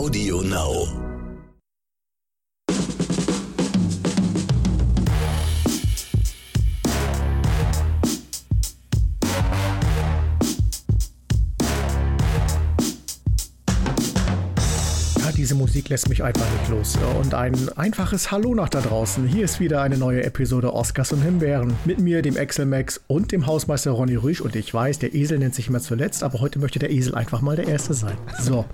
Audio Now. Diese Musik lässt mich einfach nicht los. Und ein einfaches Hallo nach da draußen. Hier ist wieder eine neue Episode Oscars und Himbeeren. Mit mir, dem Excel Max und dem Hausmeister Ronny Rüsch. Und ich weiß, der Esel nennt sich immer zuletzt, aber heute möchte der Esel einfach mal der Erste sein. So.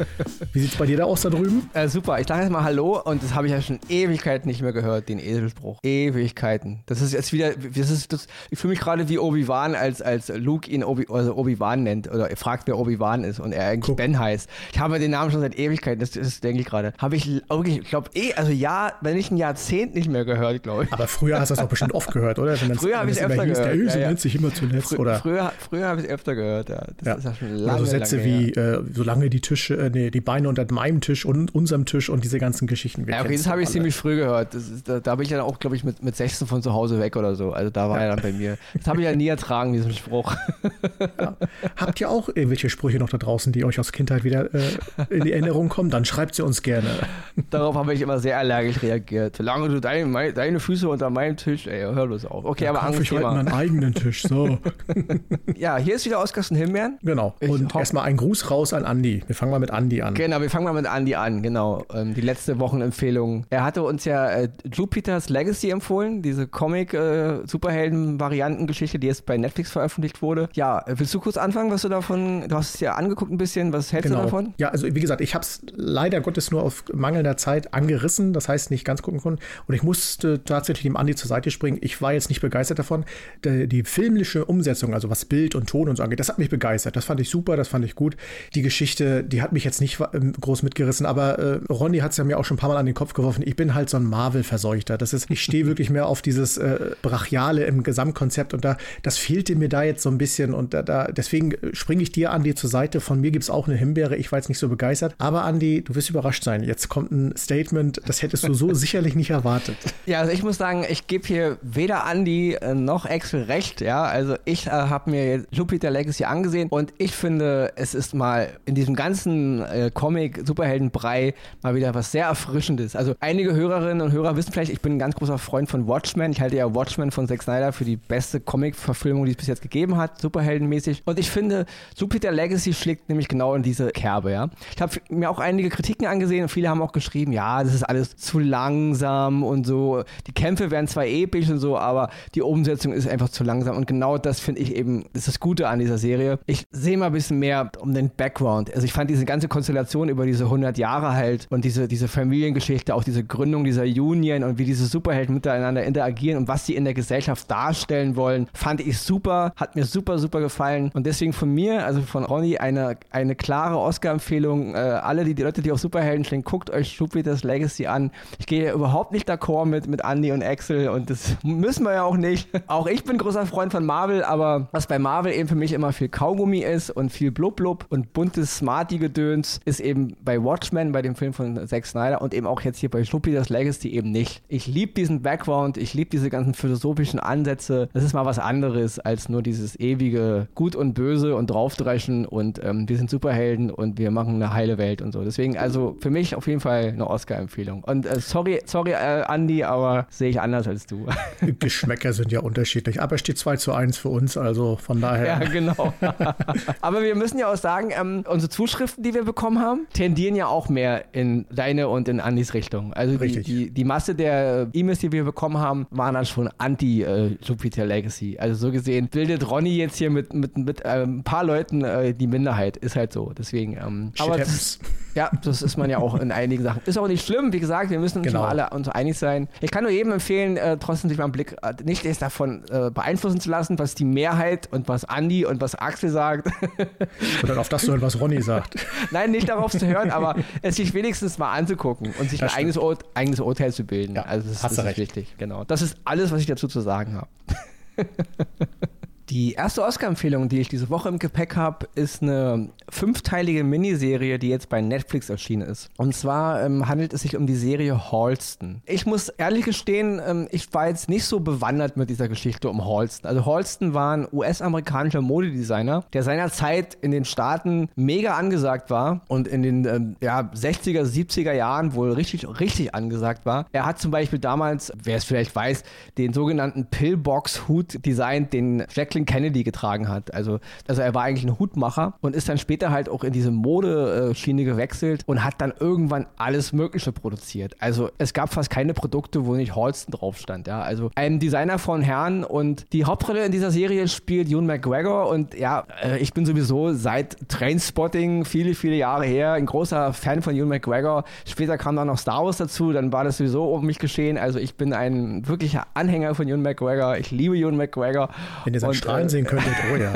Wie sieht's bei dir da aus da drüben? Äh, super, ich sage jetzt mal Hallo und das habe ich ja schon Ewigkeiten nicht mehr gehört, den Eselspruch. Ewigkeiten. Das ist jetzt wieder, das ist, das, ich fühle mich gerade wie Obi-Wan, als, als Luke ihn Obi, also Obi-Wan nennt oder er fragt, wer Obi-Wan ist und er eigentlich Guck. Ben heißt. Ich habe den Namen schon seit Ewigkeiten, das, das denke ich gerade. Habe ich wirklich, ich glaube eh, also ja, wenn nicht ein Jahrzehnt nicht mehr gehört, glaube ich. Aber früher hast du das doch bestimmt oft gehört, oder? Früher habe ich es öfter hieß, Der gehört, Esel ja, ja. nennt sich immer zuletzt, Frü oder? Früher, früher habe ich es öfter gehört, ja. Das Ja. ist ja schon Oder lange, so Sätze lange wie, äh, solange die Tische, äh, nee, die Beine unter meinem Tisch und unserem Tisch und diese ganzen Geschichten. Ja, okay, das habe ich ziemlich früh gehört. Ist, da, da bin ich dann auch, glaube ich, mit, mit 16 von zu Hause weg oder so. Also da war er dann bei mir. Das habe ich ja nie ertragen, diesen Spruch. Habt ihr auch irgendwelche Sprüche noch da draußen, die euch aus Kindheit wieder äh, in die Erinnerung kommen? Dann schreibt sie uns gerne. Darauf habe ich immer sehr allergisch reagiert. Solange du dein, mein, deine Füße unter meinem Tisch, ey, hör bloß auf. Okay, aber Kauf anderes ich heute Thema. meinen eigenen Tisch. So, Ja, hier ist wieder Oscars und Himbeeren. genau. Ich Und erstmal ein Gruß raus an Andi. Wir fangen mal mit Andi an. Genau, wir fangen mal mit Andy an, genau. Ähm, die letzte Wochenempfehlung. Er hatte uns ja äh, Jupiter's Legacy empfohlen, diese Comic-Superhelden-Variantengeschichte, die jetzt bei Netflix veröffentlicht wurde. Ja, äh, willst du kurz anfangen, was du davon, du hast es ja angeguckt ein bisschen, was hältst du Genau. davon? Ja, also wie gesagt, ich habe es leider Gottes nur auf mangelnder Zeit angerissen, das heißt nicht ganz gucken können. Und ich musste tatsächlich dem Andi zur Seite springen. Ich war jetzt nicht begeistert davon. Die, die filmische Umsetzung, also was Bild und Ton und so angeht, das hat mich begeistert. Das fand ich super, das fand ich gut. Die Geschichte, die hat mich jetzt nicht ähm, groß mitgerissen, aber äh, Ronny hat es ja mir auch schon ein paar Mal an den Kopf geworfen. Ich bin halt so ein Marvel-Verseuchter. Das ist, ich stehe wirklich mehr auf dieses äh, Brachiale im Gesamtkonzept und da, das fehlte mir da jetzt so ein bisschen und da, da deswegen springe ich dir, Andi, zur Seite. Von mir gibt es auch eine Himbeere. Ich war jetzt nicht so begeistert. Aber Andi, du wirst überrascht sein. Jetzt kommt ein Statement, das hättest du so sicherlich nicht erwartet. Ja, also ich muss sagen, ich gebe hier weder Andy äh, noch Axel recht, ja. Also ich äh, habe mir jetzt Jupiter Legacy angesehen und ich finde, es ist mal in diesem ganzen äh, Comic-Superhelden-Brei mal wieder was sehr Erfrischendes. Also einige Hörerinnen und Hörer wissen vielleicht, ich bin ein ganz großer Freund von Watchmen. Ich halte ja Watchmen von Zack Snyder für die beste Comic-Verfilmung, die es bis jetzt gegeben hat, superheldenmäßig. Und ich finde, Jupiter Legacy schlägt nämlich genau in diese Kerbe, ja. Ich habe mir auch einige Kritiken angesehen und viele haben auch geschrieben, ja, das ist alles zu langsam und so. Die Kämpfe werden zwar episch und so, aber die Umsetzung ist einfach zu langsam. Und genau das finde ich eben, ist das Gute an dieser Serie. Ich sehe mal ein bisschen mehr um den Background. Also ich fand diese ganze Konstellation über diese 100 Jahre halt und diese, diese Familiengeschichte, auch diese Gründung dieser Union und wie diese Superhelden miteinander interagieren und was sie in der Gesellschaft darstellen wollen, fand ich super, hat mir super, super gefallen. Und deswegen von mir, also von Ronny, eine, eine klare Oscar-Empfehlung. Äh, alle die, die Leute, die auf Superhelden stehen, guckt euch Jupiter's Legacy an. Ich gehe überhaupt nicht d'accord mit, mit Andy und Axel und das müssen wir ja auch nicht. Auch ich bin großer Freund von Marvel, aber was bei Marvel eben für mich immer viel Kaugummi ist und viel Blub-Blub und buntes Smarty-Gedöns, ist eben bei Watchmen, bei dem Film von Zack Snyder und eben auch jetzt hier bei Jupiter's Legacy eben nicht. Ich liebe diesen Background, ich liebe diese ganzen philosophischen Ansätze. Das ist mal was anderes als nur dieses ewige Gut und Böse und draufdreschen und ähm, wir sind Superhelden und wir machen eine heile Welt und so. Deswegen also für mich auf jeden Fall eine Oscar-Empfehlung. Und äh, sorry, sorry äh, Andy, aber sehe ich anders als du. Geschmäcker sind ja unterschiedlich. Aber es steht 2 zu 1 für uns, also von daher. Ja, genau. Aber wir müssen ja auch sagen, ähm, unsere Zuschriften, die wir bekommen haben, tendieren ja auch mehr in deine und in Andys Richtung. Also die, die, die Masse der E-Mails, die wir bekommen haben, waren dann schon anti-Jupiter Legacy. Also so gesehen bildet Ronny jetzt hier mit, mit, mit ähm, ein paar Leuten äh, die Minderheit. Ist halt so. Deswegen. Ähm, aber das, ja, das ist man ja auch in einigen Sachen. Ist auch nicht schlimm. Wie gesagt, wir müssen uns Genau. alle uns einig sein. Ich kann nur jedem empfehlen, äh, trotzdem sich mal einen Blick, äh, nicht erst davon äh, beeinflussen zu lassen, was die Mehrheit und was Andi und was Axel sagt. Sondern auf das zu hören, was Ronny sagt. Nein, nicht darauf zu hören, aber es sich wenigstens mal anzugucken und sich Das ein eigenes, Ur eigenes Urteil zu bilden. Ja, also das, hast das du ist recht. wichtig. Genau. Das ist alles, was ich dazu zu sagen habe. Die erste Oscar-Empfehlung, die ich diese Woche im Gepäck habe, ist eine fünfteilige Miniserie, die jetzt bei Netflix erschienen ist. Und zwar ähm, handelt es sich um die Serie Halston. Ich muss ehrlich gestehen, ähm, ich war jetzt nicht so bewandert mit dieser Geschichte um Halston. Also Halston war ein US-amerikanischer Modedesigner, der seinerzeit in den Staaten mega angesagt war und in den ähm, ja, 60er, 70er Jahren wohl richtig, richtig angesagt war. Er hat zum Beispiel damals, wer es vielleicht weiß, den sogenannten Pillbox-Hut designt, den Jack Jacqueline Kennedy getragen hat. Also, also er war eigentlich ein Hutmacher und ist dann später halt auch in diese Modeschiene gewechselt und hat dann irgendwann alles Mögliche produziert. Also es gab fast keine Produkte, wo nicht Halston drauf stand. Ja? Also ein Designer von Herren und die Hauptrolle in dieser Serie spielt Ewan McGregor und ja, äh, ich bin sowieso seit Trainspotting viele, viele Jahre her ein großer Fan von Ewan McGregor. Später kam dann noch Star Wars dazu, dann war das sowieso um mich geschehen. Also ich bin ein wirklicher Anhänger von Ewan McGregor. Ich liebe Ewan McGregor. Wenn ihr seinen strahlen sehen könntet, oh ja.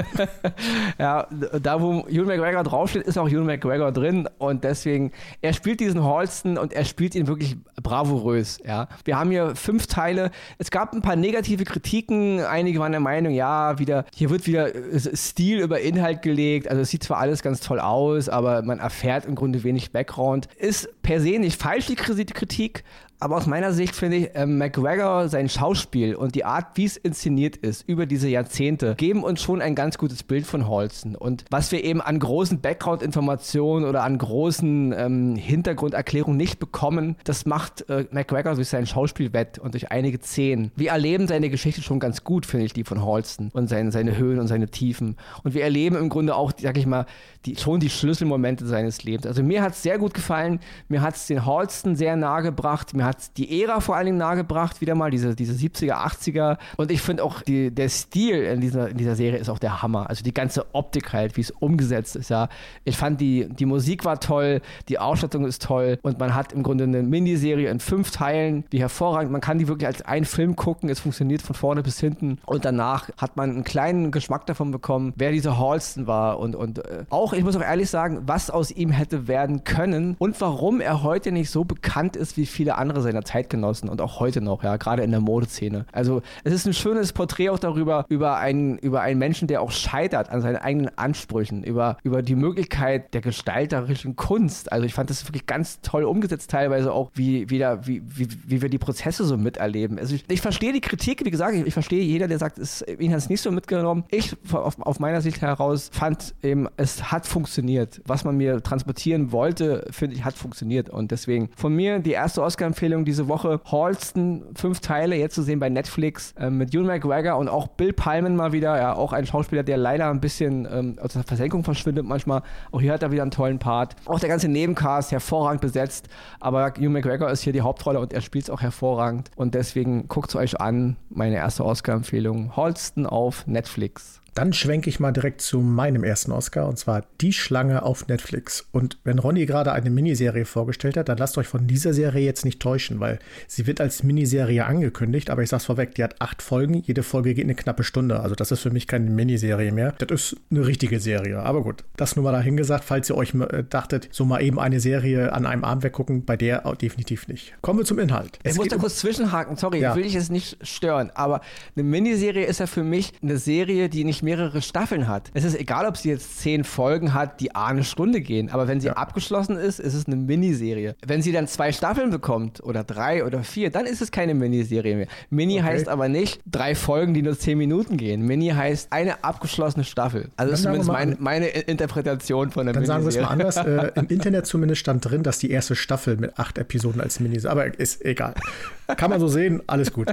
ja, da wo Ewan McGregor draufsteht, ist auch Ewan McGregor drin und deswegen, er spielt diesen Halston und er spielt ihn wirklich bravourös, ja. Wir haben hier fünf Teile. Es gab ein paar negative Kritiken, einige waren der Meinung, ja, wieder, hier wird wieder Stil über Inhalt gelegt, also es sieht zwar alles ganz toll aus, aber man erfährt im Grunde wenig Background. Ist per se nicht falsch, die Kritik, aber aus meiner Sicht finde ich, äh, McGregor, sein Schauspiel und die Art, wie es inszeniert ist über diese Jahrzehnte, geben uns schon ein ganz gutes Bild von Holsten. Und was wir eben an großen Background-Informationen oder an großen ähm, Hintergrunderklärungen nicht bekommen, das macht äh, McGregor durch sein Schauspiel wett und durch einige Szenen. Wir erleben seine Geschichte schon ganz gut, finde ich, die von Holsten und seine, seine Höhen und seine Tiefen. Und wir erleben im Grunde auch, sag ich mal, die, schon die Schlüsselmomente seines Lebens. Also mir hat es sehr gut gefallen. Mir hat es den Holsten sehr nahe gebracht. Mir hat die Ära vor allen Dingen nahegebracht, wieder mal, diese, diese 70er, 80er. Und ich finde auch, die, der Stil in dieser, in dieser Serie ist auch der Hammer. Also die ganze Optik halt, wie es umgesetzt ist, ja. Ich fand, die, die Musik war toll, die Ausstattung ist toll und man hat im Grunde eine Miniserie in fünf Teilen, die hervorragend, man kann die wirklich als einen Film gucken, es funktioniert von vorne bis hinten und danach hat man einen kleinen Geschmack davon bekommen, wer dieser Halston war und, und äh, auch, ich muss auch ehrlich sagen, was aus ihm hätte werden können und warum er heute nicht so bekannt ist wie viele andere seiner Zeitgenossen und auch heute noch, ja, gerade in der Modeszene. Also es ist ein schönes Porträt auch darüber, über einen, über einen Menschen, der auch scheitert an seinen eigenen Ansprüchen, über, über die Möglichkeit der gestalterischen Kunst. Also ich fand das wirklich ganz toll umgesetzt, teilweise auch, wie, wie, da, wie, wie, wie wir die Prozesse so miterleben. Also ich, ich verstehe die Kritik, wie gesagt, ich, ich verstehe jeder, der sagt, es, ihn hat es nicht so mitgenommen. Ich, auf, auf meiner Sicht heraus, fand eben, es hat funktioniert. Was man mir transportieren wollte, finde ich, hat funktioniert. Und deswegen von mir die erste Oscar-Empfehlung Empfehlung diese Woche. Halston, fünf Teile, jetzt zu sehen bei Netflix äh, mit Ewan McGregor und auch Bill Palman mal wieder. Ja, auch ein Schauspieler, der leider ein bisschen ähm, aus der Versenkung verschwindet manchmal. Auch hier hat er wieder einen tollen Part. Auch der ganze Nebencast hervorragend besetzt. Aber Ewan McGregor ist hier die Hauptrolle und er spielt es auch hervorragend. Und deswegen guckt es euch an. Meine erste Oscar-Empfehlung. Halston auf Netflix. Dann schwenke ich mal direkt zu meinem ersten Oscar und zwar Die Schlange auf Netflix. Und wenn Ronny gerade eine Miniserie vorgestellt hat, dann lasst euch von dieser Serie jetzt nicht täuschen, weil sie wird als Miniserie angekündigt, aber ich sag's vorweg, die hat acht Folgen, jede Folge geht eine knappe Stunde. Also das ist für mich keine Miniserie mehr. Das ist eine richtige Serie. Aber gut, das nur mal dahingesagt, falls ihr euch äh, dachtet, so mal eben eine Serie an einem Abend weggucken, bei der definitiv nicht. Kommen wir zum Inhalt. Es ich muss da kurz zwischenhaken, sorry, ja. will ich es nicht stören, aber eine Miniserie ist ja für mich eine Serie, die nicht mehrere Staffeln hat. Es ist egal, ob sie jetzt zehn Folgen hat, die eine Stunde gehen, aber wenn sie ja. abgeschlossen ist, ist es eine Miniserie. Wenn sie dann zwei Staffeln bekommt oder drei oder vier, dann ist es keine Miniserie mehr. Mini okay. heißt aber nicht drei Folgen, die nur zehn Minuten gehen. Mini heißt eine abgeschlossene Staffel. Also das ist zumindest mein, meine Interpretation von der dann Miniserie. Dann sagen wir es mal anders. äh, Im Internet zumindest stand drin, dass die erste Staffel mit acht Episoden als Miniserie, aber ist egal. Kann man so sehen, alles gut.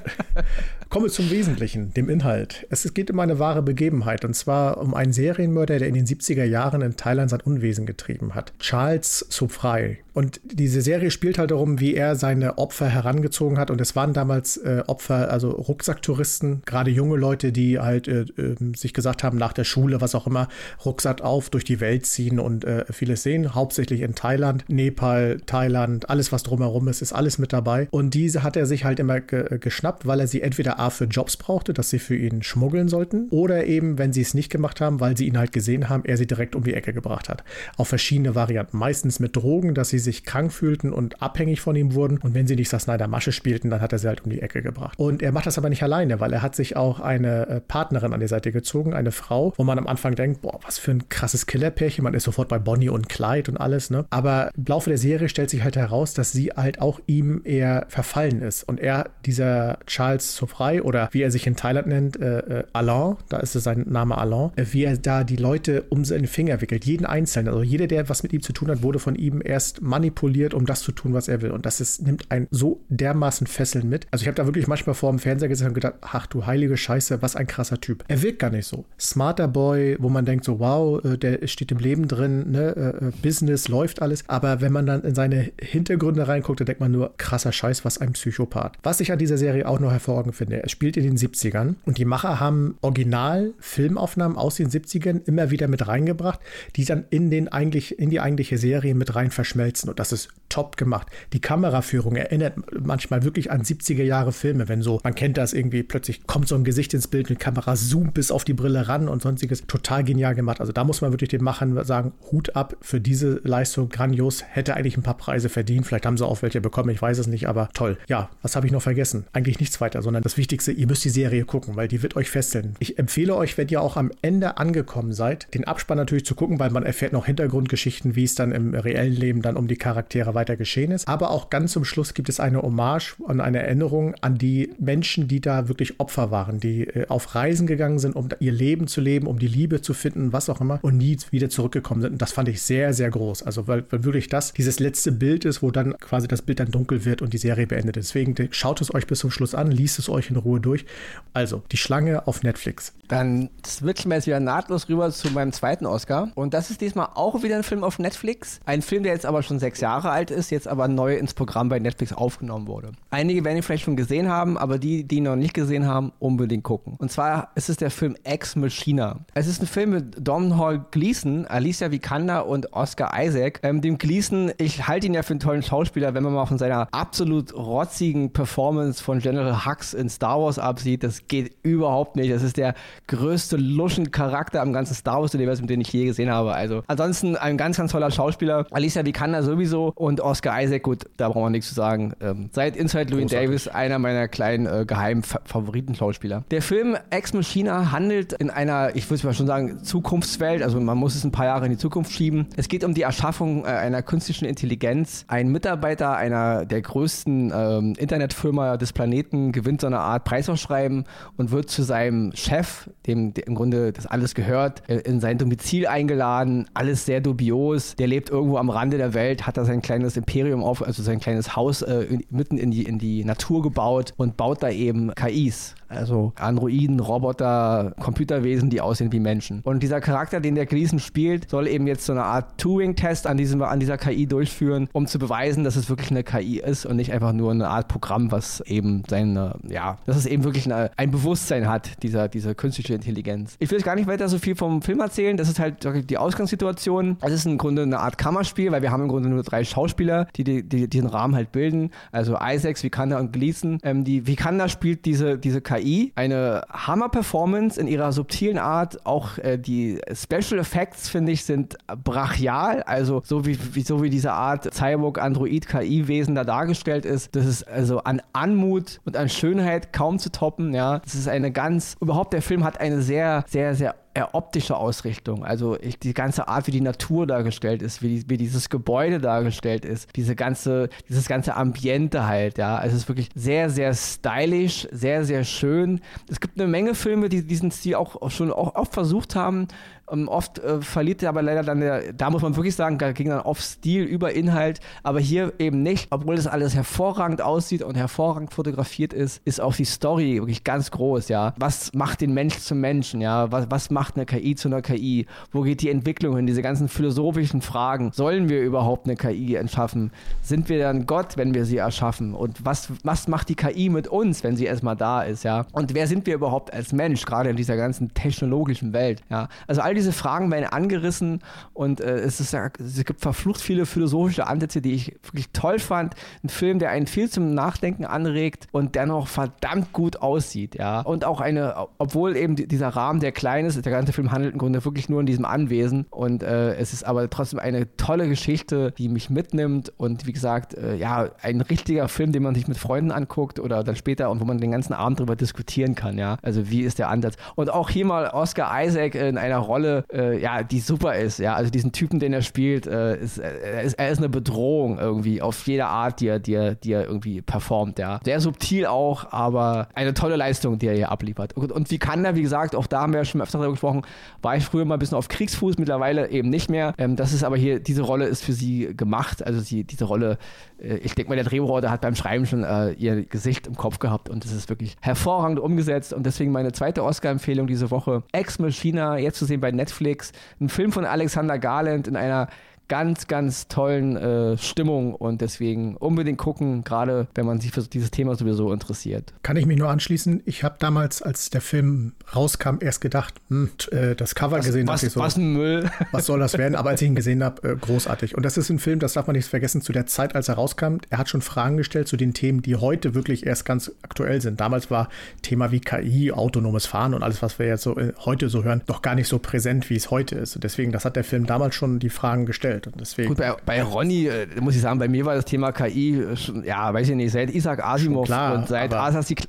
Kommen wir zum Wesentlichen, dem Inhalt. Es geht um eine wahre Begebenheit und zwar um einen Serienmörder, der in den 70er Jahren in Thailand sein Unwesen getrieben hat. Charles Sophrey. Und diese Serie spielt halt darum, wie er seine Opfer herangezogen hat. Und es waren damals äh, Opfer, also Rucksacktouristen, gerade junge Leute, die halt äh, äh, sich gesagt haben, nach der Schule, was auch immer, Rucksack auf, durch die Welt ziehen und äh, vieles sehen. Hauptsächlich in Thailand, Nepal, Thailand, alles, was drumherum ist, ist alles mit dabei. Und diese hat er sich halt immer ge geschnappt, weil er sie entweder A für Jobs brauchte, dass sie für ihn schmuggeln sollten, oder eben, wenn sie es nicht gemacht haben, weil sie ihn halt gesehen haben, er sie direkt um die Ecke gebracht hat. Auf verschiedene Varianten. Meistens mit Drogen, dass sie sich krank fühlten und abhängig von ihm wurden. Und wenn sie nicht Snyder Masche spielten, dann hat er sie halt um die Ecke gebracht. Und er macht das aber nicht alleine, weil er hat sich auch eine äh, Partnerin an die Seite gezogen, eine Frau, wo man am Anfang denkt, boah, was für ein krasses Killerpärchen. Man ist sofort bei Bonnie und Clyde und alles, ne? Aber im Laufe der Serie stellt sich halt heraus, dass sie halt auch ihm eher verfallen ist. Und er, dieser Charles Sofrey oder wie er sich in Thailand nennt, äh, äh, Alain, da ist sein Name Alain, äh, wie er da die Leute um seine Finger wickelt. Jeden Einzelnen. Also jeder, der was mit ihm zu tun hat, wurde von ihm erst manipuliert, um das zu tun, was er will. Und das ist, nimmt einen so dermaßen Fesseln mit. Also ich habe da wirklich manchmal vor dem Fernseher gesessen und gedacht, ach du heilige Scheiße, was ein krasser Typ. Er wirkt gar nicht so. Smarter Boy, wo man denkt so, wow, äh, der steht im Leben drin, ne, Business läuft alles. Aber wenn man dann in seine Hintergründe reinguckt, dann denkt man nur, krasser Scheiß, was ein Psychopath. Was ich an dieser Serie auch noch hervorragend finde, er spielt in den 70ern und die Macher haben Original-Filmaufnahmen aus den 70ern immer wieder mit reingebracht, die dann in, den eigentlich, in die eigentliche Serie mit rein verschmelzen und das ist top gemacht. Die Kameraführung erinnert manchmal wirklich an 70er Jahre Filme, wenn so, man kennt das irgendwie, plötzlich kommt so ein Gesicht ins Bild und die Kamera zoomt bis auf die Brille ran und sonstiges. Total genial gemacht. Also da muss man wirklich den Machern sagen, Hut ab für diese Leistung, grandios, hätte eigentlich ein paar Preise verdient. Vielleicht haben sie auch welche bekommen, ich weiß es nicht, aber toll. Ja, was habe ich noch vergessen? Eigentlich nichts weiter, sondern das Wichtigste, ihr müsst die Serie gucken, weil die wird euch fesseln. Ich empfehle euch, wenn ihr auch am Ende angekommen seid, den Abspann natürlich zu gucken, weil man erfährt noch Hintergrundgeschichten, wie es dann im reellen Leben dann um die Charaktere weiter geschehen ist. Aber auch ganz zum Schluss gibt es eine Hommage und eine Erinnerung an die Menschen, die da wirklich Opfer waren, die äh, auf Reisen gegangen sind, um ihr Leben zu leben, um die Liebe zu finden, was auch immer, und nie wieder zurückgekommen sind. Und das fand ich sehr, sehr groß. Also, weil, weil wirklich das dieses letzte Bild ist, wo dann quasi das Bild dann dunkel wird und die Serie beendet. Deswegen schaut es euch bis zum Schluss an, liest es euch in Ruhe durch. Also, die Schlange auf Netflix. Dann switchen wir jetzt wieder nahtlos rüber zu meinem zweiten Oscar. Und das ist diesmal auch wieder ein Film auf Netflix. Ein Film, der jetzt aber schon sechs Jahre alt ist, jetzt aber neu ins Programm bei Netflix aufgenommen wurde. Einige werden ihn vielleicht schon gesehen haben, aber die, die ihn noch nicht gesehen haben, unbedingt gucken. Und zwar ist es der Film Ex Machina. Es ist ein Film mit Dom Hall Gleason, Alicia Vikander und Oscar Isaac. Ähm, dem Gleason, ich halte ihn ja für einen tollen Schauspieler, wenn man mal von seiner absolut rotzigen Performance von General Hux in Star Wars absieht. Das geht überhaupt nicht. Das ist der größte Luschen-Charakter am ganzen Star Wars-Universum, den ich je gesehen habe. Also ansonsten ein ganz, ganz toller Schauspieler. Alicia Vikander sowieso und Oscar Isaac, gut, da brauchen wir nichts zu sagen. Ähm, seit Inside Louis Davis einer meiner kleinen äh, geheimen Favoritenschauspieler. Der Film Ex Machina handelt in einer, ich würde mal schon sagen, Zukunftswelt. Also man muss es ein paar Jahre in die Zukunft schieben. Es geht um die Erschaffung äh, einer künstlichen Intelligenz. Ein Mitarbeiter einer der größten ähm, Internetfirma des Planeten gewinnt so eine Art Preisausschreiben und wird zu seinem Chef, dem, dem im Grunde das alles gehört, äh, in sein Domizil eingeladen. Alles sehr dubios. Der lebt irgendwo am Rande der Welt, hat da sein kleines Imperium auf, also sein kleines Haus äh, in, mitten in die, in die Natur gebaut und baut da eben KIs. Also Androiden, Roboter, Computerwesen, die aussehen wie Menschen. Und dieser Charakter, den der Gleason spielt, soll eben jetzt so eine Art Turing-Test an, an dieser KI durchführen, um zu beweisen, dass es wirklich eine KI ist und nicht einfach nur eine Art Programm, was eben seine, ja, dass es eben wirklich eine, ein Bewusstsein hat, dieser, diese künstliche Intelligenz. Ich will jetzt gar nicht weiter so viel vom Film erzählen. Das ist halt die Ausgangssituation. Es ist im Grunde eine Art Kammerspiel, weil wir haben im Grunde nur drei Schauspieler, die, die, die diesen Rahmen halt bilden. Also Isaacs, Vikander und Gleason. Ähm, die Vikander spielt diese, diese KI KI. Eine Hammer-Performance in ihrer subtilen Art. Auch äh, die Special Effects, finde ich, sind brachial. Also so wie, wie, so wie diese Art Cyborg-Android-KI-Wesen da dargestellt ist. Das ist also an Anmut und an Schönheit kaum zu toppen. Ja, das ist eine ganz, überhaupt der Film hat eine sehr, sehr, sehr eher optische Ausrichtung. Also ich, die ganze Art, wie die Natur dargestellt ist, wie, die, wie dieses Gebäude dargestellt ist, diese ganze, dieses ganze Ambiente halt, ja. Also es ist wirklich sehr, sehr stylisch, sehr, sehr schön. Es gibt eine Menge Filme, die diesen Stil auch schon auch oft versucht haben, ähm, oft äh, verliert er aber leider dann, der, da muss man wirklich sagen, da ging dann oft Stil über Inhalt, aber hier eben nicht. Obwohl das alles hervorragend aussieht und hervorragend fotografiert ist, ist auch die Story wirklich ganz groß, ja. Was macht den Mensch zum Menschen, ja? Was, was macht eine KI zu einer KI? Wo geht die Entwicklung hin? Diese ganzen philosophischen Fragen. Sollen wir überhaupt eine KI erschaffen? Sind wir dann Gott, wenn wir sie erschaffen? Und was, was macht die KI mit uns, wenn sie erstmal da ist, ja? Und wer sind wir überhaupt als Mensch, gerade in dieser ganzen technologischen Welt, ja? Also all diese Fragen werden angerissen und äh, es, ist, es gibt verflucht viele philosophische Ansätze, die ich wirklich toll fand. Ein Film, der einen viel zum Nachdenken anregt und dennoch verdammt gut aussieht, ja. Und auch eine, obwohl eben dieser Rahmen, der klein ist, der ganze Film handelt im Grunde wirklich nur in diesem Anwesen und äh, es ist aber trotzdem eine tolle Geschichte, die mich mitnimmt und wie gesagt, äh, ja, ein richtiger Film, den man sich mit Freunden anguckt oder dann später und wo man den ganzen Abend darüber diskutieren kann, ja. Also wie ist der Ansatz? Und auch hier mal Oscar Isaac in einer Rolle, äh, ja, die super ist, ja. Also diesen Typen, den er spielt, äh, ist, er, ist, er ist eine Bedrohung irgendwie auf jeder Art, die er, die er, die er irgendwie performt, ja. Sehr subtil auch, aber eine tolle Leistung, die er hier abliefert. Und, und wie kann er, wie gesagt, auch da haben wir ja schon öfter darüber gesprochen, war ich früher mal ein bisschen auf Kriegsfuß, mittlerweile eben nicht mehr. Ähm, das ist aber hier, diese Rolle ist für sie gemacht. Also sie, diese Rolle, äh, ich denke mal, der Drehbuchautor hat beim Schreiben schon äh, ihr Gesicht im Kopf gehabt und es ist wirklich hervorragend umgesetzt. Und deswegen meine zweite Oscar-Empfehlung diese Woche: Ex Machina, jetzt zu sehen bei Netflix. Ein Film von Alexander Garland in einer ganz, ganz tollen äh, Stimmung und deswegen unbedingt gucken, gerade wenn man sich für dieses Thema sowieso interessiert. Kann ich mich nur anschließen. Ich habe damals, als der Film rauskam, erst gedacht, hm, äh, das Cover was, gesehen, was, ich so, was ein Müll. Was soll das werden? Aber als ich ihn gesehen habe, äh, großartig. Und das ist ein Film, das darf man nicht vergessen, zu der Zeit, als er rauskam, er hat schon Fragen gestellt zu den Themen, die heute wirklich erst ganz aktuell sind. Damals war Thema wie KI, autonomes Fahren und alles, was wir jetzt so äh, heute so hören, noch gar nicht so präsent, wie es heute ist. Deswegen, das hat der Film damals schon die Fragen gestellt gestellt. Und deswegen, Gut, bei, bei Ronny, äh, muss ich sagen, bei mir war das Thema KI, äh, schon, ja, weiß ich nicht, seit Isaac Asimov klar, und seit,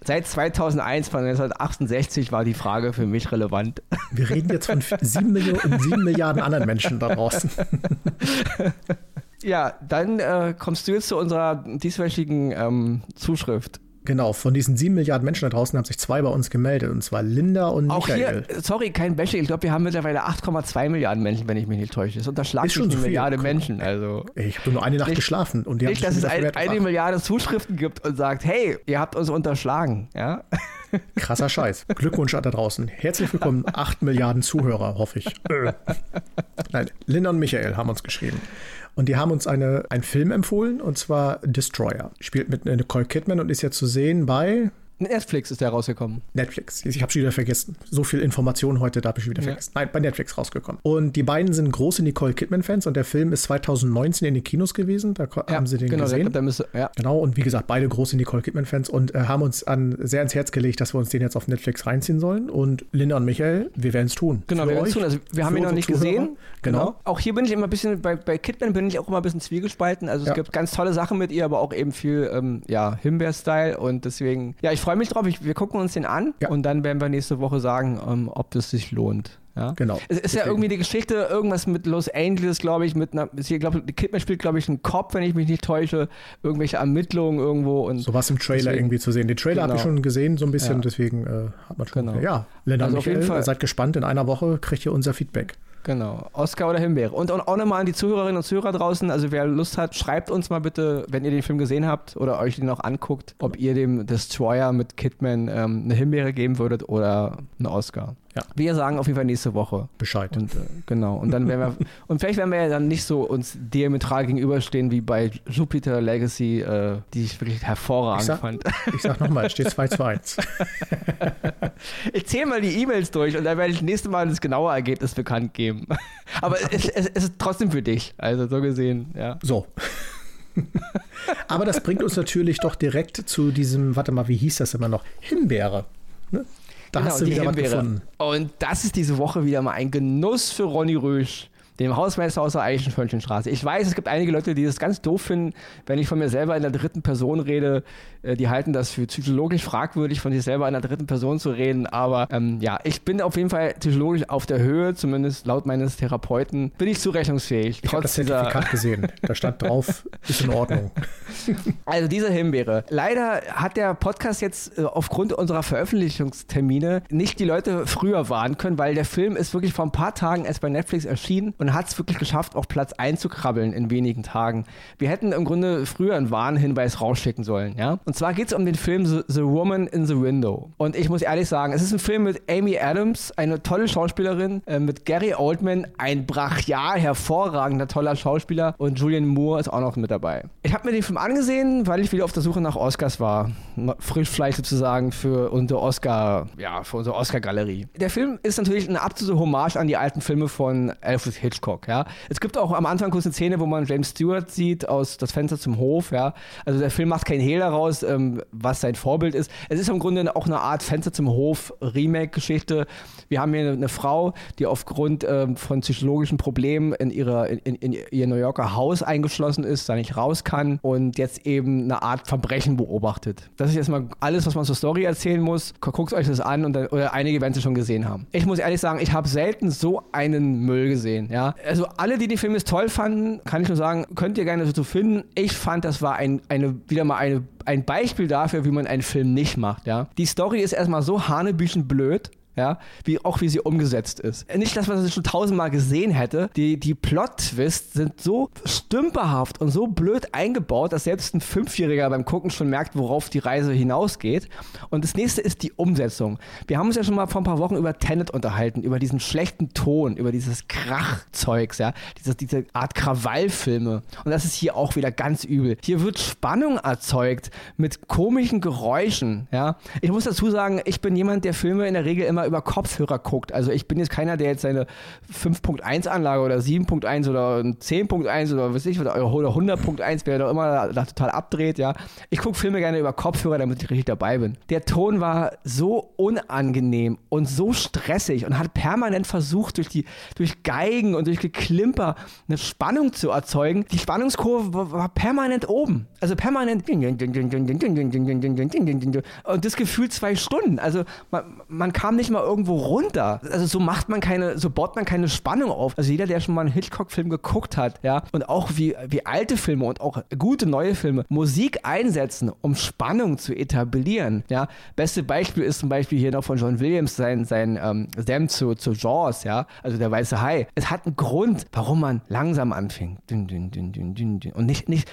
seit 2001, von 1968 war die Frage für mich relevant. Wir reden jetzt von sieben, Millionen, sieben Milliarden anderen Menschen da draußen. ja, dann äh, kommst du jetzt zu unserer dieswöchigen ähm, Zuschrift. Genau, von diesen sieben Milliarden Menschen da draußen haben sich zwei bei uns gemeldet, und zwar Linda und Auch Michael. hier, sorry, kein Bashing. Ich glaube, wir haben mittlerweile 8,2 Milliarden Menschen, wenn ich mich nicht täusche. Das unterschlagt schon eine so. Milliarde Menschen. Also Ich habe nur eine Nacht Nicht- geschlafen und die nicht, haben dass es ein, eine Milliarde Zuschriften gibt und sagt, hey, ihr habt uns unterschlagen. Ja? Krasser Scheiß. Glückwunsch da draußen. Herzlich willkommen, acht Milliarden Zuhörer, hoffe ich. Äh. Nein, Linda und Michael haben uns geschrieben. Und die haben uns eine, einen Film empfohlen, und zwar Destroyer. Spielt mit Nicole Kidman und ist ja zu sehen bei Netflix ist der rausgekommen. Netflix. Ich habe schon wieder vergessen. So viel Information heute, da habe ich schon wieder Ja. vergessen. Nein, bei Netflix rausgekommen. Und die beiden sind große Nicole Kidman-Fans und der Film ist 2019 in den Kinos gewesen. Da ko- haben sie den genau, gesehen. Der, müsste, ja. Genau, und wie gesagt, beide große Nicole Kidman-Fans und äh, haben uns an, sehr ans Herz gelegt, dass wir uns den jetzt auf Netflix reinziehen sollen. Und Linda und Michael, wir werden es tun. Genau, Für wir werden es tun. Also, wir haben ihn noch nicht Zuhörer. gesehen. Genau. Auch hier bin ich immer ein bisschen, bei, bei Kidman bin ich auch immer ein bisschen zwiegespalten. Also es Ja. gibt ganz tolle Sachen mit ihr, aber auch eben viel, ähm, ja, Himbeer-Style. Und deswegen, ja, ich freue mich drauf. Ich, wir gucken uns den an Ja. und dann werden wir nächste Woche sagen, ähm, ob das sich lohnt. Ja? Genau. Es ist ja Deswegen. irgendwie die Geschichte, irgendwas mit Los Angeles, glaube ich, mit einer, glaube, Kidman spielt, glaube ich, einen Cop, wenn ich mich nicht täusche, irgendwelche Ermittlungen irgendwo und Sowas im Trailer Deswegen- irgendwie zu sehen. Den Trailer habe ich Genau. schon gesehen, so ein bisschen, Ja. deswegen äh, hat man schon. Genau. Ja, Linda Also und auf jeden Michael, Fall. seid gespannt. In einer Woche kriegt ihr unser Feedback. Genau, Oscar oder Himbeere. Und auch auch nochmal an die Zuhörerinnen und Zuhörer draußen, also wer Lust hat, schreibt uns mal bitte, wenn ihr den Film gesehen habt oder euch den noch anguckt, ob ihr dem Destroyer mit Kidman ähm, eine Himbeere geben würdet oder einen Oscar. Ja. Wir sagen auf jeden Fall nächste Woche. Bescheid. Und äh, genau, und dann werden wir, und vielleicht werden wir ja dann nicht so uns diametral gegenüberstehen wie bei Jupiter Legacy, äh, die ich wirklich hervorragend Ich sag- fand. Ich sag nochmal, es steht 2 zu 1. Ich zähle mal die E-Mails durch und dann werde ich das nächste Mal das genaue Ergebnis bekannt geben. Aber es, es, es ist trotzdem für dich. Also so gesehen, ja. So. Aber das bringt uns natürlich doch direkt zu diesem, warte mal, wie hieß das immer noch? Himbeere. Ne? Da hast du Genau, die wieder was gefunden. Und das ist diese Woche wieder mal ein Genuss für Ronny Rösch, dem Hausmeister aus der Eichenhörnchenstraße. Ich weiß, es gibt einige Leute, die das ganz doof finden, wenn ich von mir selber in der dritten Person rede. Äh, Die halten das für psychologisch fragwürdig, von sich selber in der dritten Person zu reden. Aber ähm, ja, ich bin auf jeden Fall psychologisch auf der Höhe, zumindest laut meines Therapeuten, bin ich zurechnungsfähig. Ich habe das Zertifikat gesehen. Da stand drauf, ist in Ordnung. Also diese Himbeere. Leider hat der Podcast jetzt äh, aufgrund unserer Veröffentlichungstermine nicht die Leute früher warnen können, weil der Film ist wirklich vor ein paar Tagen erst bei Netflix erschienen und und hat es wirklich geschafft, auf Platz einzukrabbeln in wenigen Tagen. Wir hätten im Grunde früher einen Warnhinweis rausschicken sollen, ja. Und zwar geht es um den Film The, The Woman in the Window. Und ich muss ehrlich sagen, es ist ein Film mit Amy Adams, eine tolle Schauspielerin, äh, mit Gary Oldman, ein brachial hervorragender, toller Schauspieler und Julian Moore ist auch noch mit dabei. Ich habe mir den Film angesehen, weil ich wieder auf der Suche nach Oscars war. Frischfleisch sozusagen für unsere Oscar, ja, für unsere Oscar-Galerie. Der Film ist natürlich eine absolute Hommage an die alten Filme von Alfred Hitchcock, ja. Es gibt auch am Anfang kurz eine Szene, wo man James Stewart sieht aus Das Fenster zum Hof, ja. Also der Film macht keinen Hehl daraus, ähm, was sein Vorbild ist. Es ist im Grunde auch eine Art Fenster zum Hof Remake-Geschichte. Wir haben hier eine, eine, Frau, die aufgrund ähm, von psychologischen Problemen in, ihrer, in, in, in ihr New Yorker Haus eingeschlossen ist, da nicht raus kann und jetzt eben eine Art Verbrechen beobachtet. Das ist jetzt mal alles, was man zur Story erzählen muss. Guckt euch das an und dann, oder einige werden es schon gesehen haben. Ich muss ehrlich sagen, ich habe selten so einen Müll gesehen. Ja? Also alle, die den Film jetzt toll fanden, kann ich nur sagen, könnt ihr gerne so finden. Ich fand, das war ein, eine, wieder mal eine ein Beispiel dafür, wie man einen Film nicht macht. Ja? Die Story ist erstmal so hanebüchen blöd, ja, wie auch wie sie umgesetzt ist. Nicht, dass man das schon tausendmal gesehen hätte. Die, die Plot-Twists sind so stümperhaft und so blöd eingebaut, dass selbst ein Fünfjähriger beim Gucken schon merkt, worauf die Reise hinausgeht. Und das nächste ist die Umsetzung. Wir haben uns ja schon mal vor ein paar Wochen über Tenet unterhalten, über diesen schlechten Ton, über dieses Krachzeugs, ja, diese, diese Art Krawallfilme. Und das ist hier auch wieder ganz übel. Hier wird Spannung erzeugt mit komischen Geräuschen, ja. Ich muss dazu sagen, ich bin jemand, der Filme in der Regel immer über Kopfhörer guckt. Also ich bin jetzt keiner, der jetzt seine 5.1 Anlage oder 7.1 oder 10.1 oder was ich oder 100.1, wer da immer da total abdreht, ja. Ich gucke Filme gerne über Kopfhörer, damit ich richtig dabei bin. Der Ton war so unangenehm und so stressig und hat permanent versucht, durch die durch Geigen und durch Geklimper eine Spannung zu erzeugen. Die Spannungskurve war permanent oben. Also permanent und das Gefühl zwei Stunden. Also man, man kam nicht mal mal irgendwo runter. Also so macht man keine, so baut man keine Spannung auf. Also jeder, der schon mal einen Hitchcock-Film geguckt hat, ja, und auch wie, wie alte Filme und auch gute neue Filme Musik einsetzen, um Spannung zu etablieren, ja. Beste Beispiel ist zum Beispiel hier noch von John Williams sein, sein ähm, Sam zu, zu Jaws, ja, also der weiße Hai. Es hat einen Grund, warum man langsam anfängt. Und nicht, nicht,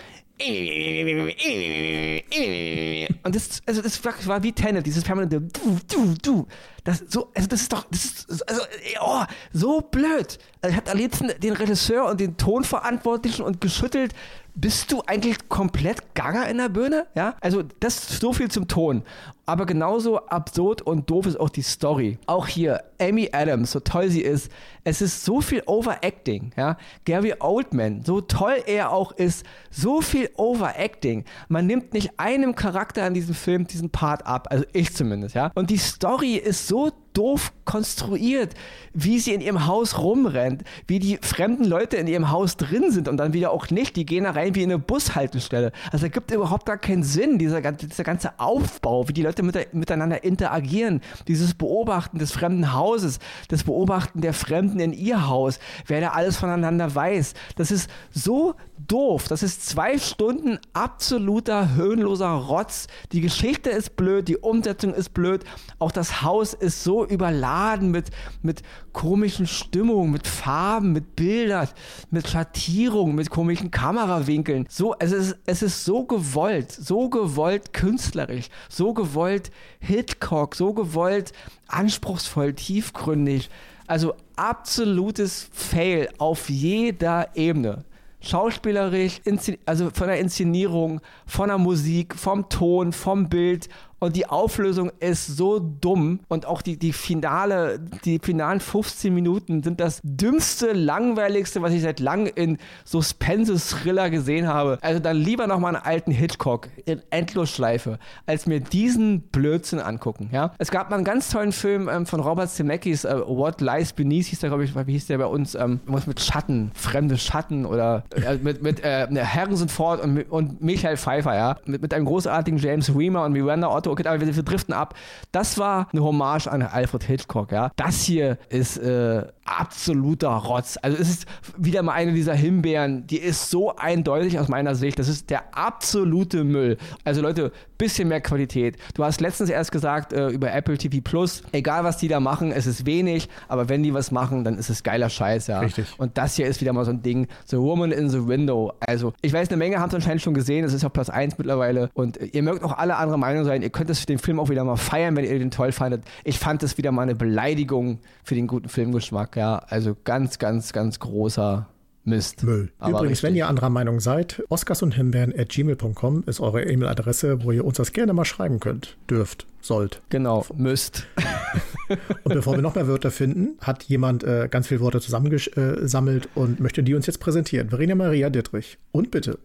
und das, also das war, wie Tenet, dieses permanente du, du, du. Das, so, also das ist doch, das ist, also, oh, so blöd. Also hatte am liebsten den Regisseur und den Tonverantwortlichen und geschüttelt, bist du eigentlich komplett gaga in der Birne? Ja, also das ist so viel zum Ton. Aber genauso absurd und doof ist auch die Story. Auch hier, Amy Adams, so toll sie ist, es ist so viel Overacting. Ja, Gary Oldman, so toll er auch ist, so viel Overacting. Man nimmt nicht einem Charakter in diesem Film diesen Part ab, also ich zumindest, ja. Und die Story ist so doof konstruiert, wie sie in ihrem Haus rumrennt, wie die fremden Leute in ihrem Haus drin sind und dann wieder auch nicht. Die gehen da rein wie in eine Bushaltestelle. Also da gibt überhaupt gar keinen Sinn, dieser, dieser ganze Aufbau, wie die Leute mit, miteinander interagieren, dieses Beobachten des fremden Hauses, das Beobachten der Fremden in ihr Haus, wer da alles voneinander weiß. Das ist so doof. Das ist zwei Stunden absoluter, höhenloser Rotz. Die Geschichte ist blöd, die Umsetzung ist blöd, auch das Haus ist so überladen mit, mit komischen Stimmungen, mit Farben, mit Bildern, mit Schattierungen, mit komischen Kamerawinkeln. So, es ist, es ist so gewollt, so gewollt künstlerisch, so gewollt Hitchcock, so gewollt anspruchsvoll, tiefgründig. Also absolutes Fail auf jeder Ebene schauspielerisch, also von der Inszenierung, von der Musik, vom Ton, vom Bild und die Auflösung ist so dumm und auch die, die finale, die finalen 15 Minuten sind das dümmste, langweiligste, was ich seit langem in Suspense-Thriller gesehen habe. Also dann lieber nochmal einen alten Hitchcock in Endlosschleife, als mir diesen Blödsinn angucken, ja. Es gab mal einen ganz tollen Film ähm, von Robert Zemeckis, äh, What Lies Beneath hieß der, glaube ich, wie hieß der bei uns, ähm, mit Schatten, fremde Schatten oder äh, mit, mit äh, Harrison Ford und, und Michael Pfeiffer, ja. Mit, mit einem großartigen James Reamer und Miranda Otto okay, aber wir, driften ab. Das war eine Hommage an Alfred Hitchcock, ja. Das hier ist äh, absoluter Rotz. Also es ist wieder mal eine dieser Himbeeren, die ist so eindeutig aus meiner Sicht. Das ist der absolute Müll. Also Leute, bisschen mehr Qualität. Du hast letztens erst gesagt äh, über Apple TV Plus, egal was die da machen, es ist wenig, aber wenn die was machen, dann ist es geiler Scheiß, ja. Richtig. Und das hier ist wieder mal so ein Ding, The Woman in the Window. Also ich weiß, eine Menge haben es anscheinend schon gesehen, das ist auf Platz 1 mittlerweile und äh, ihr mögt auch alle andere Meinung sein. Ihr könnt es den Film auch wieder mal feiern, wenn ihr den toll fandet. Ich fand es wieder mal eine Beleidigung für den guten Filmgeschmack, ja. Also ganz, ganz, ganz großer Mist. Müll. Aber Übrigens, richtig. wenn ihr anderer Meinung seid, oscars und Himbeeren at gmail.com ist eure E-Mail-Adresse, wo ihr uns das gerne mal schreiben könnt, dürft, sollt. Genau, Mist. Und bevor wir noch mehr Wörter finden, hat jemand äh, ganz viele Worte zusammengesammelt und möchte die uns jetzt präsentieren. Verena Maria Dittrich. Und bitte.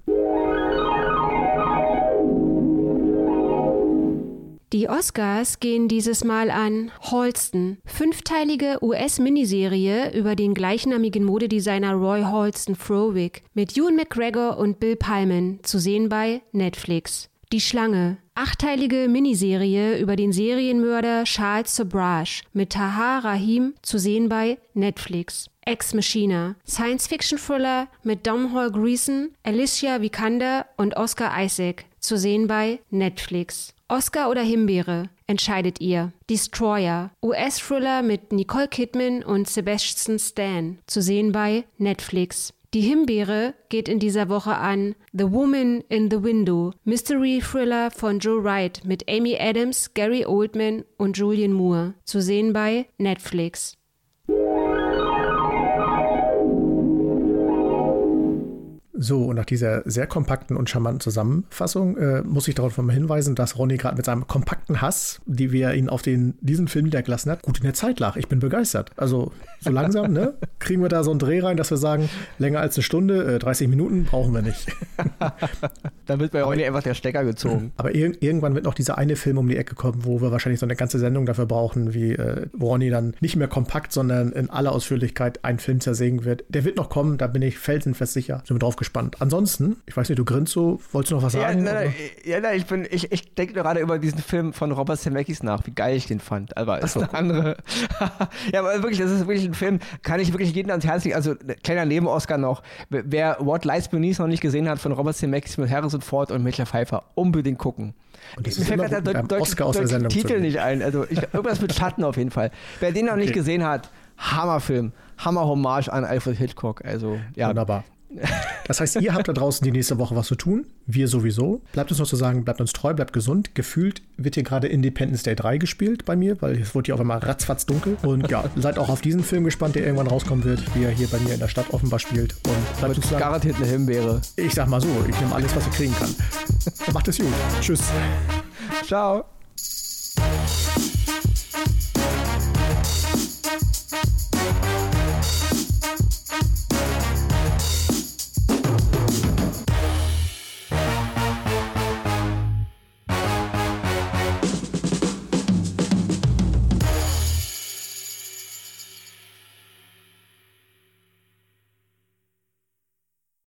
Die Oscars gehen dieses Mal an Halston, fünfteilige US-Miniserie über den gleichnamigen Modedesigner Roy Halston Frowick mit Ewan McGregor und Bill Pullman, zu sehen bei Netflix. Die Schlange, achtteilige Miniserie über den Serienmörder Charles Sobrage mit Tahar Rahim, zu sehen bei Netflix. Ex Machina, Science-Fiction-Thriller mit Domhnall Gleeson, Alicia Vikander und Oscar Isaac, zu sehen bei Netflix. Oscar oder Himbeere? Entscheidet ihr. Destroyer, US-Thriller mit Nicole Kidman und Sebastian Stan, zu sehen bei Netflix. Die Himbeere geht in dieser Woche an The Woman in the Window, Mystery Thriller von Joe Wright mit Amy Adams, Gary Oldman und Julian Moore, zu sehen bei Netflix. So, und nach dieser sehr kompakten und charmanten Zusammenfassung äh, muss ich darauf hinweisen, dass Ronny gerade mit seinem kompakten Hass, die wir ihn auf den, diesen Film niedergelassen hat, gut in der Zeit lag. Ich bin begeistert. Also so langsam, ne, kriegen wir da so einen Dreh rein, dass wir sagen, länger als eine Stunde, äh, 30 Minuten brauchen wir nicht. Da wird bei Ronny einfach der Stecker gezogen. Aber ir irgendwann wird noch dieser eine Film um die Ecke kommen, wo wir wahrscheinlich so eine ganze Sendung dafür brauchen, wie äh, Ronny dann nicht mehr kompakt, sondern in aller Ausführlichkeit einen Film zersägen wird. Der wird noch kommen, da bin ich felsenfest sicher. Sind wir drauf gespannt. Ansonsten, ich weiß nicht, du grinst so, wolltest du noch was Ja, sagen? nein, ja, nein, ich bin, ich, ich denke gerade über diesen Film von Robert Zemeckis nach, wie geil ich den fand. Aber ist so, eine andere. ja, aber wirklich, das ist wirklich ein Film, kann ich wirklich jedem ans Herz legen. Also, kleiner Neben-Oscar noch. Wer What Lies Beneath noch nicht gesehen hat von Robert Zemeckis mit Harrison Ford und Michael Pfeiffer, unbedingt gucken. Und das Mir ist fällt gerade der deutsche, Oscar aus der deutsche Sendung zu Titel nicht ein. Also ich, irgendwas mit Schatten auf jeden Fall. Wer den noch nicht Okay. gesehen hat, Hammerfilm. Hammer-Hommage an Alfred Hitchcock. Also, ja. Wunderbar. Das heißt, ihr habt da draußen die nächste Woche was zu tun. Wir sowieso. Bleibt uns noch zu sagen, bleibt uns treu, bleibt gesund. Gefühlt wird hier gerade Independence Day 3 gespielt bei mir, weil es wurde hier auf einmal ratzfatz dunkel. Und ja, seid auch auf diesen Film gespannt, der irgendwann rauskommen wird, wie er hier bei mir in der Stadt offenbar spielt. Und bleibt uns sagen, Garantiert eine Himbeere. ich sag mal so, ich nehme alles, was ich kriegen kann. Macht es gut. Tschüss. Ciao.